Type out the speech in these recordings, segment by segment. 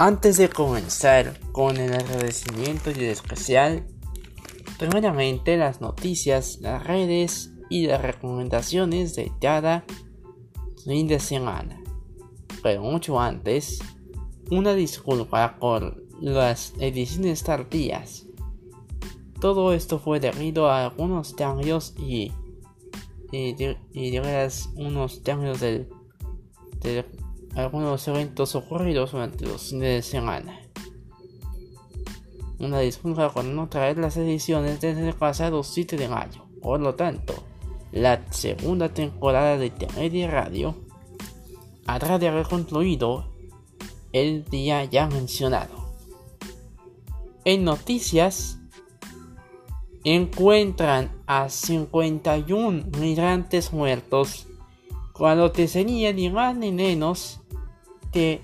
Antes de comenzar con el agradecimiento y el especial, primeramente las noticias, las redes y las recomendaciones de cada fin de semana. Pero mucho antes, una disculpa por las ediciones tardías. Todo esto fue debido a algunos cambios y, y, y, unos cambios del, de algunos eventos ocurridos durante los fines de semana. Una disculpa por no traer las ediciones desde el pasado 7 de mayo. Por lo tanto, la segunda temporada de Intermedia Radio habrá de haber concluido el día ya mencionado. En noticias, encuentran a 51 migrantes muertos cuando te sería ni más ni menos que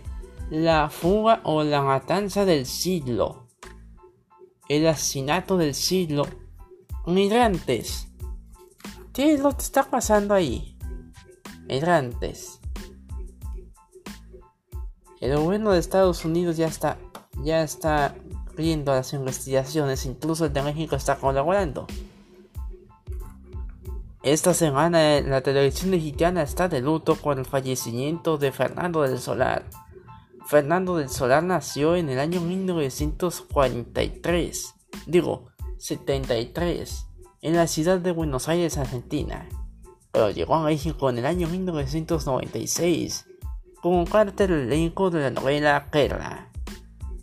la fuga o la matanza del siglo, el asesinato del siglo, migrantes. ¿Qué es lo que está pasando ahí? Migrantes. El gobierno de Estados Unidos ya está, ya está viendo las investigaciones, incluso el de México está colaborando. Esta semana la televisión mexicana está de luto por el fallecimiento de Fernando del Solar. Fernando del Solar nació en el año 1943, digo, 73, en la ciudad de Buenos Aires, Argentina, pero llegó a México en el año 1996 como parte del elenco de la novela Guerra,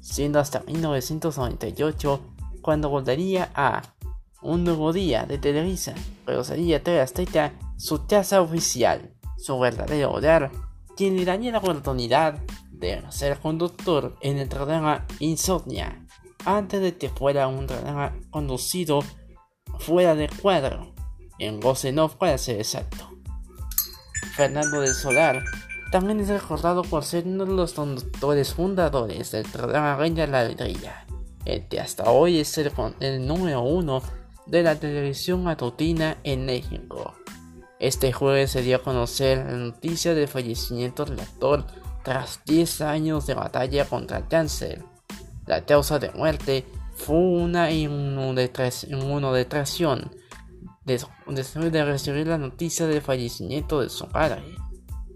siendo hasta 1998 cuando volvería a un nuevo día de Televisa, pero sería TV Azteca su casa oficial, su verdadero hogar, quien le daría la oportunidad de ser conductor en el programa Insomnia, antes de que fuera un programa conducido fuera de cuadro, en voz en off para ser exacto. Fernando del Solar también es recordado por ser uno de los conductores fundadores del programa Reina la Alegría, el que hasta hoy es el, el número uno de la televisión matutina en México. Este jueves se dio a conocer la noticia del fallecimiento del actor tras 10 años de batalla contra el cáncer. La causa de muerte fue una inmunodetracción después de recibir la noticia del fallecimiento de su padre.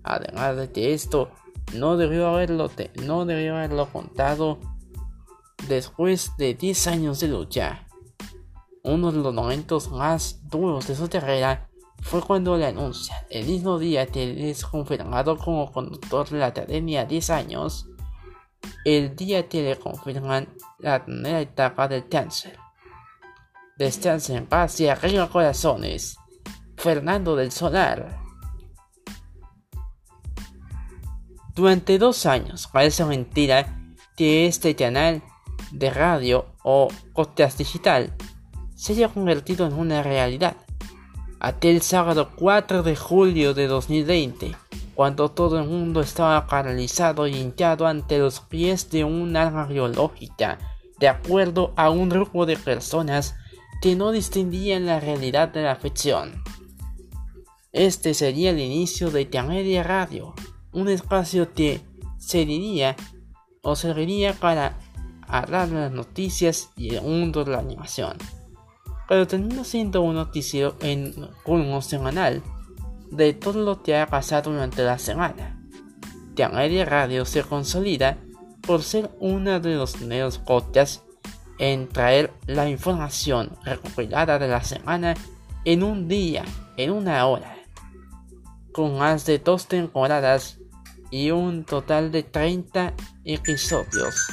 Además de esto no debió haberlo, no debió haberlo contado después de 10 años de lucha. Uno de los momentos más duros de su carrera fue cuando le anuncian el mismo día que es confirmado como conductor de la academia 10 años, el día que le confirman la primera etapa del cáncer. Descansen en paz y arriba corazones. Fernando del Solar. Durante dos años parece mentira que este canal de radio o podcast digital se haya convertido en una realidad. Aquel sábado 4 de julio de 2020, cuando todo el mundo estaba paralizado y hinchado ante los pies de un arma biológica, de acuerdo a un grupo de personas que no distinguían la realidad de la ficción. Este sería el inicio de Intermedia Radio, un espacio que serviría o para hablar de las noticias y el mundo de la animación pero termina siendo un noticiero en un semanal de todo lo que ha pasado durante la semana. Media Radio se consolida por ser uno de los primeros podcasts en traer la información recopilada de la semana en un día, en una hora, con más de dos temporadas y un total de 30 episodios,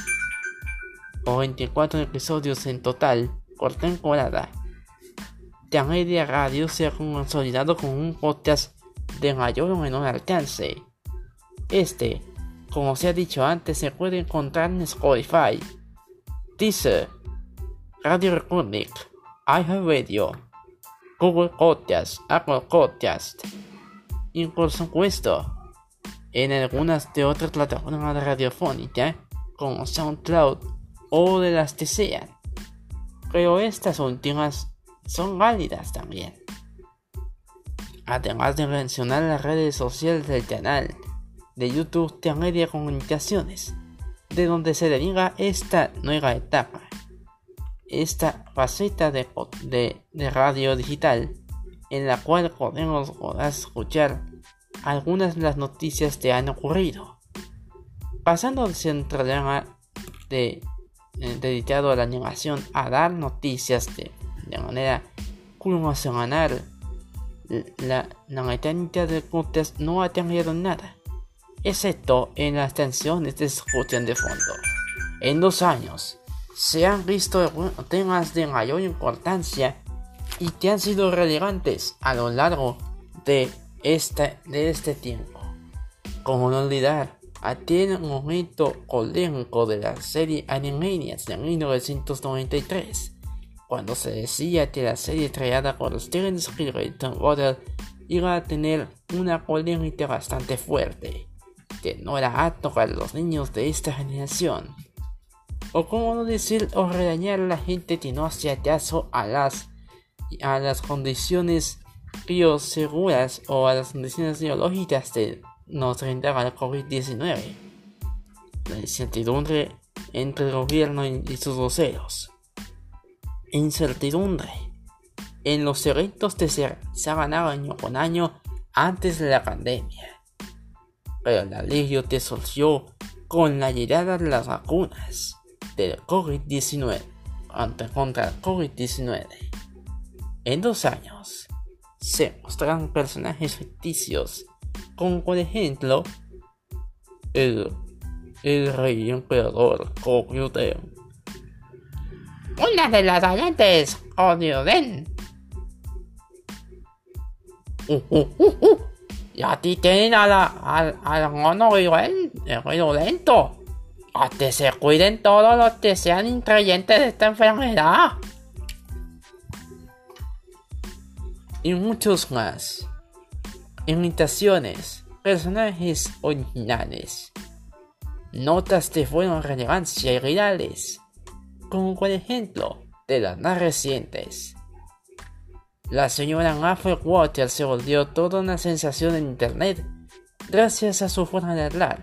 o 24 episodios en total por temporada Media Radio se ha consolidado como un podcast de mayor o menor alcance. Este, como se ha dicho antes, se puede encontrar en Spotify, Deezer, Radio Republic, iHeartRadio, Google Podcast, Apple Podcast y por en algunas de otras plataformas radiofónicas como SoundCloud o de las que sean. Pero estas últimas son válidas también. Además de mencionar las redes sociales del canal de YouTube de Media Comunicaciones, de donde se deriva esta nueva etapa, esta faceta de, de, radio digital en la cual podemos escuchar algunas de las noticias que han ocurrido. Pasando del centro de, dedicado a la animación a dar noticias de, de manera semanal, la, la mecánica de podcast no ha cambiado nada excepto en las tensiones de discusión de fondo. En dos años, se han visto temas de mayor importancia y que han sido relevantes a lo largo de este, de este tiempo. Como no olvidar aquel momento polémico de la serie Animaniacs de 1993, cuando se decía que la serie creada por Steven Spielberg y iba a tener una polémica bastante fuerte que no era apto para los niños de esta generación. O como no decir o regañar a la gente que no hacía caso a las, a las condiciones bioseguras o a las condiciones biológicas que nos brindaba el COVID-19. La incertidumbre entre el gobierno y sus voceros. Incertidumbre en los eventos que se, ganado año con año antes de la pandemia pero el alivio te surgió con la llegada de las vacunas del COVID-19 contra el COVID-19. En dos años se mostraron personajes ficticios como por ejemplo el, el rey emperador Koryuden. Una de las variantes Koryuden. Uh, uh, uh, uh. Y a ti tienen a la, al mono igual, el lento. A que se cuiden todos los que sean increyentes de esta enfermedad. Y muchos más. Imitaciones, personajes originales. Notas de buena relevancia y reales. Como por ejemplo, de las más recientes. La señora Maffer Water se volvió toda una sensación en internet gracias a su forma de hablar.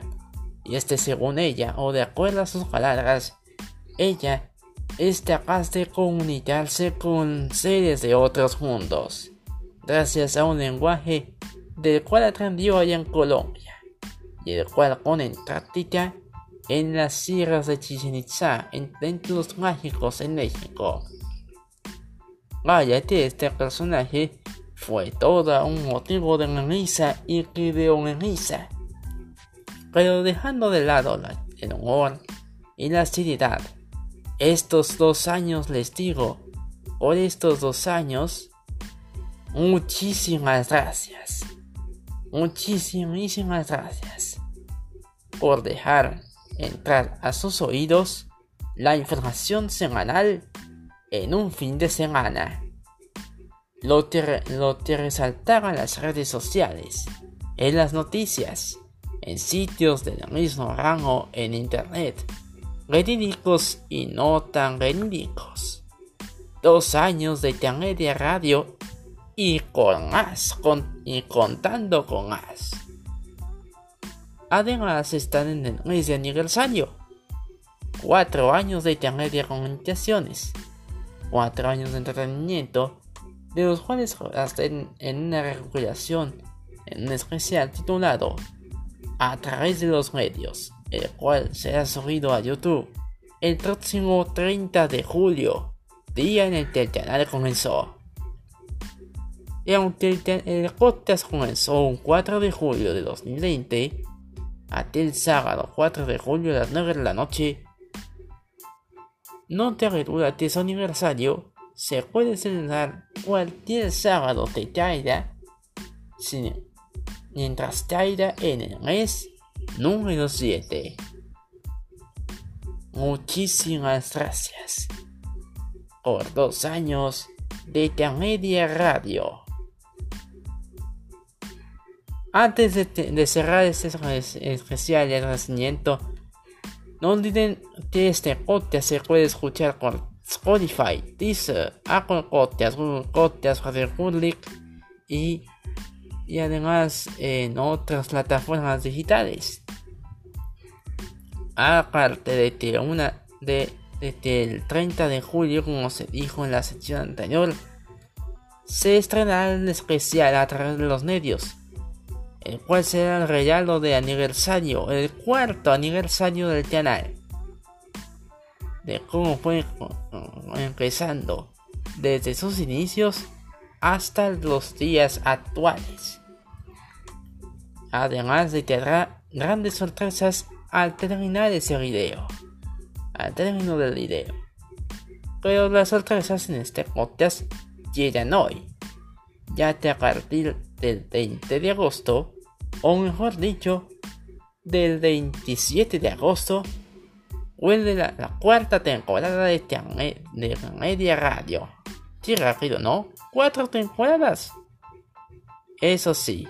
Y este según ella, o de acuerdo a sus palabras, ella es capaz de comunicarse con seres de otros mundos, gracias a un lenguaje del cual aprendió allá en Colombia, y el cual pone en práctica en las sierras de Chichen Itza, en templos mágicos en México. Vaya que este personaje fue todo un motivo de risa y de risa. Pero dejando de lado el humor y la seriedad, estos dos años les digo, por estos dos años, muchísimas gracias. Muchísimas gracias por dejar entrar a sus oídos la información semanal en un fin de semana. Lo que, lo resaltaban las redes sociales, en las noticias, en sitios del mismo rango en internet, verídicos y no tan verídicos. Dos años de internet de radio y con más, con, y contando con más. Además están en el mes de aniversario. Cuatro años de internet de comunicaciones cuatro años de entretenimiento, de los cuales hasta en, una recuperación en un especial titulado A través de los medios, el cual será subido a YouTube el próximo 30 de julio, día en el que el canal comenzó. Y aunque el, el podcast comenzó un 4 de julio de 2020, hasta el sábado 4 de julio a las 9 de la noche, no te durante su aniversario, se puede celebrar cualquier sábado de caiga mientras caiga en el mes número 7. Muchísimas gracias por dos años de Media Radio. Antes de, cerrar este especial de agradecimiento, no olviden que este podcast se puede escuchar con Spotify, Deezer, Apple Podcasts, Google Podcasts, Radio Public y, y además en otras plataformas digitales. aparte de que una de, desde el 30 de julio, como se dijo en la sección anterior, se estrenará un especial a través de los medios, el cual será el regalo de aniversario, el cuarto aniversario del canal, de cómo fue empezando desde sus inicios hasta los días actuales. Además de que grandes sorpresas al terminar ese video. Al término del video. Pero las sorpresas en este podcast llegan hoy. Ya que a partir del 20 de agosto, o mejor dicho, del 27 de agosto, vuelve la, cuarta temporada de, de Media Radio. Sí, rápido, ¿no? Cuatro temporadas. Eso sí,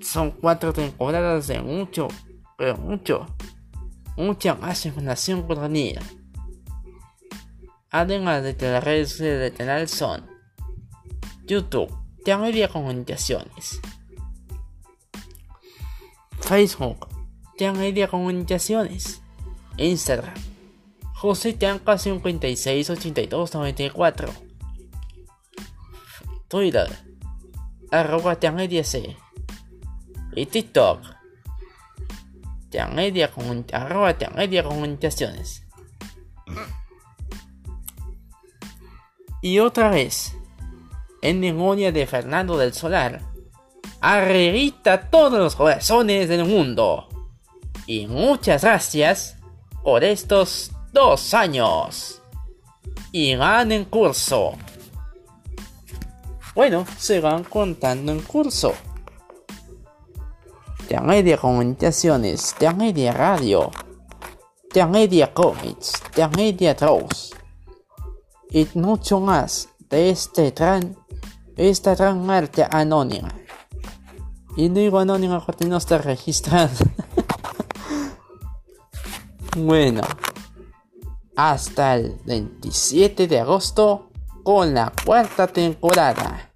son cuatro temporadas de mucho, pero mucho, mucha más información contenido. Además de que las redes del canal son YouTube, Media Comunicaciones, Facebook, Media Comunicaciones, Instagram, José Tianca 568294, Twitter, arroba Media C. Y TikTok. Media arroba Media Comunicaciones. Y otra vez, en memoria de Fernando del Solar, arribita todos los corazones del mundo. Y muchas gracias por estos dos años. Y van en curso. Bueno, se van contando en curso. Media Comunicaciones, Media Radio, Media Comics, Media Trolls y mucho más de este tran, esta gran arte anónima. Y digo anónima porque no está registrado. bueno, hasta el 27 de agosto con la cuarta temporada.